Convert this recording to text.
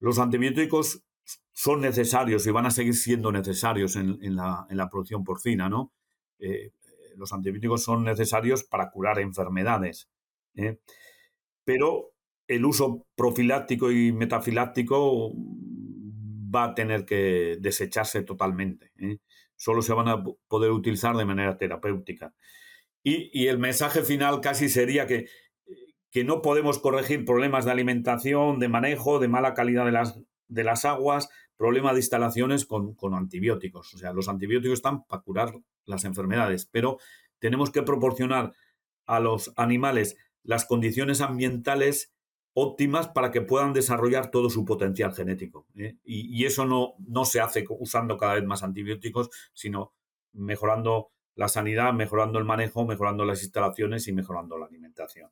Los antibióticos son necesarios y van a seguir siendo necesarios en, la, producción porcina, ¿no? Eh, los antibióticos son necesarios para curar enfermedades, ¿eh? pero el uso profiláctico y metafiláctico va a tener que desecharse totalmente. ¿eh? Solo se van a poder utilizar de manera terapéutica. Y, el mensaje final casi sería que, que, no podemos corregir problemas de alimentación, de manejo, de mala calidad de las, de las aguas, problemas de instalaciones con, con antibióticos. O sea, los antibióticos están para curar las enfermedades, pero tenemos que proporcionar a los animales las condiciones ambientales óptimas para que puedan desarrollar todo su potencial genético. ¿eh? Y, eso no, no se hace usando cada vez más antibióticos, sino mejorando la sanidad, mejorando el manejo, mejorando las instalaciones y mejorando la alimentación.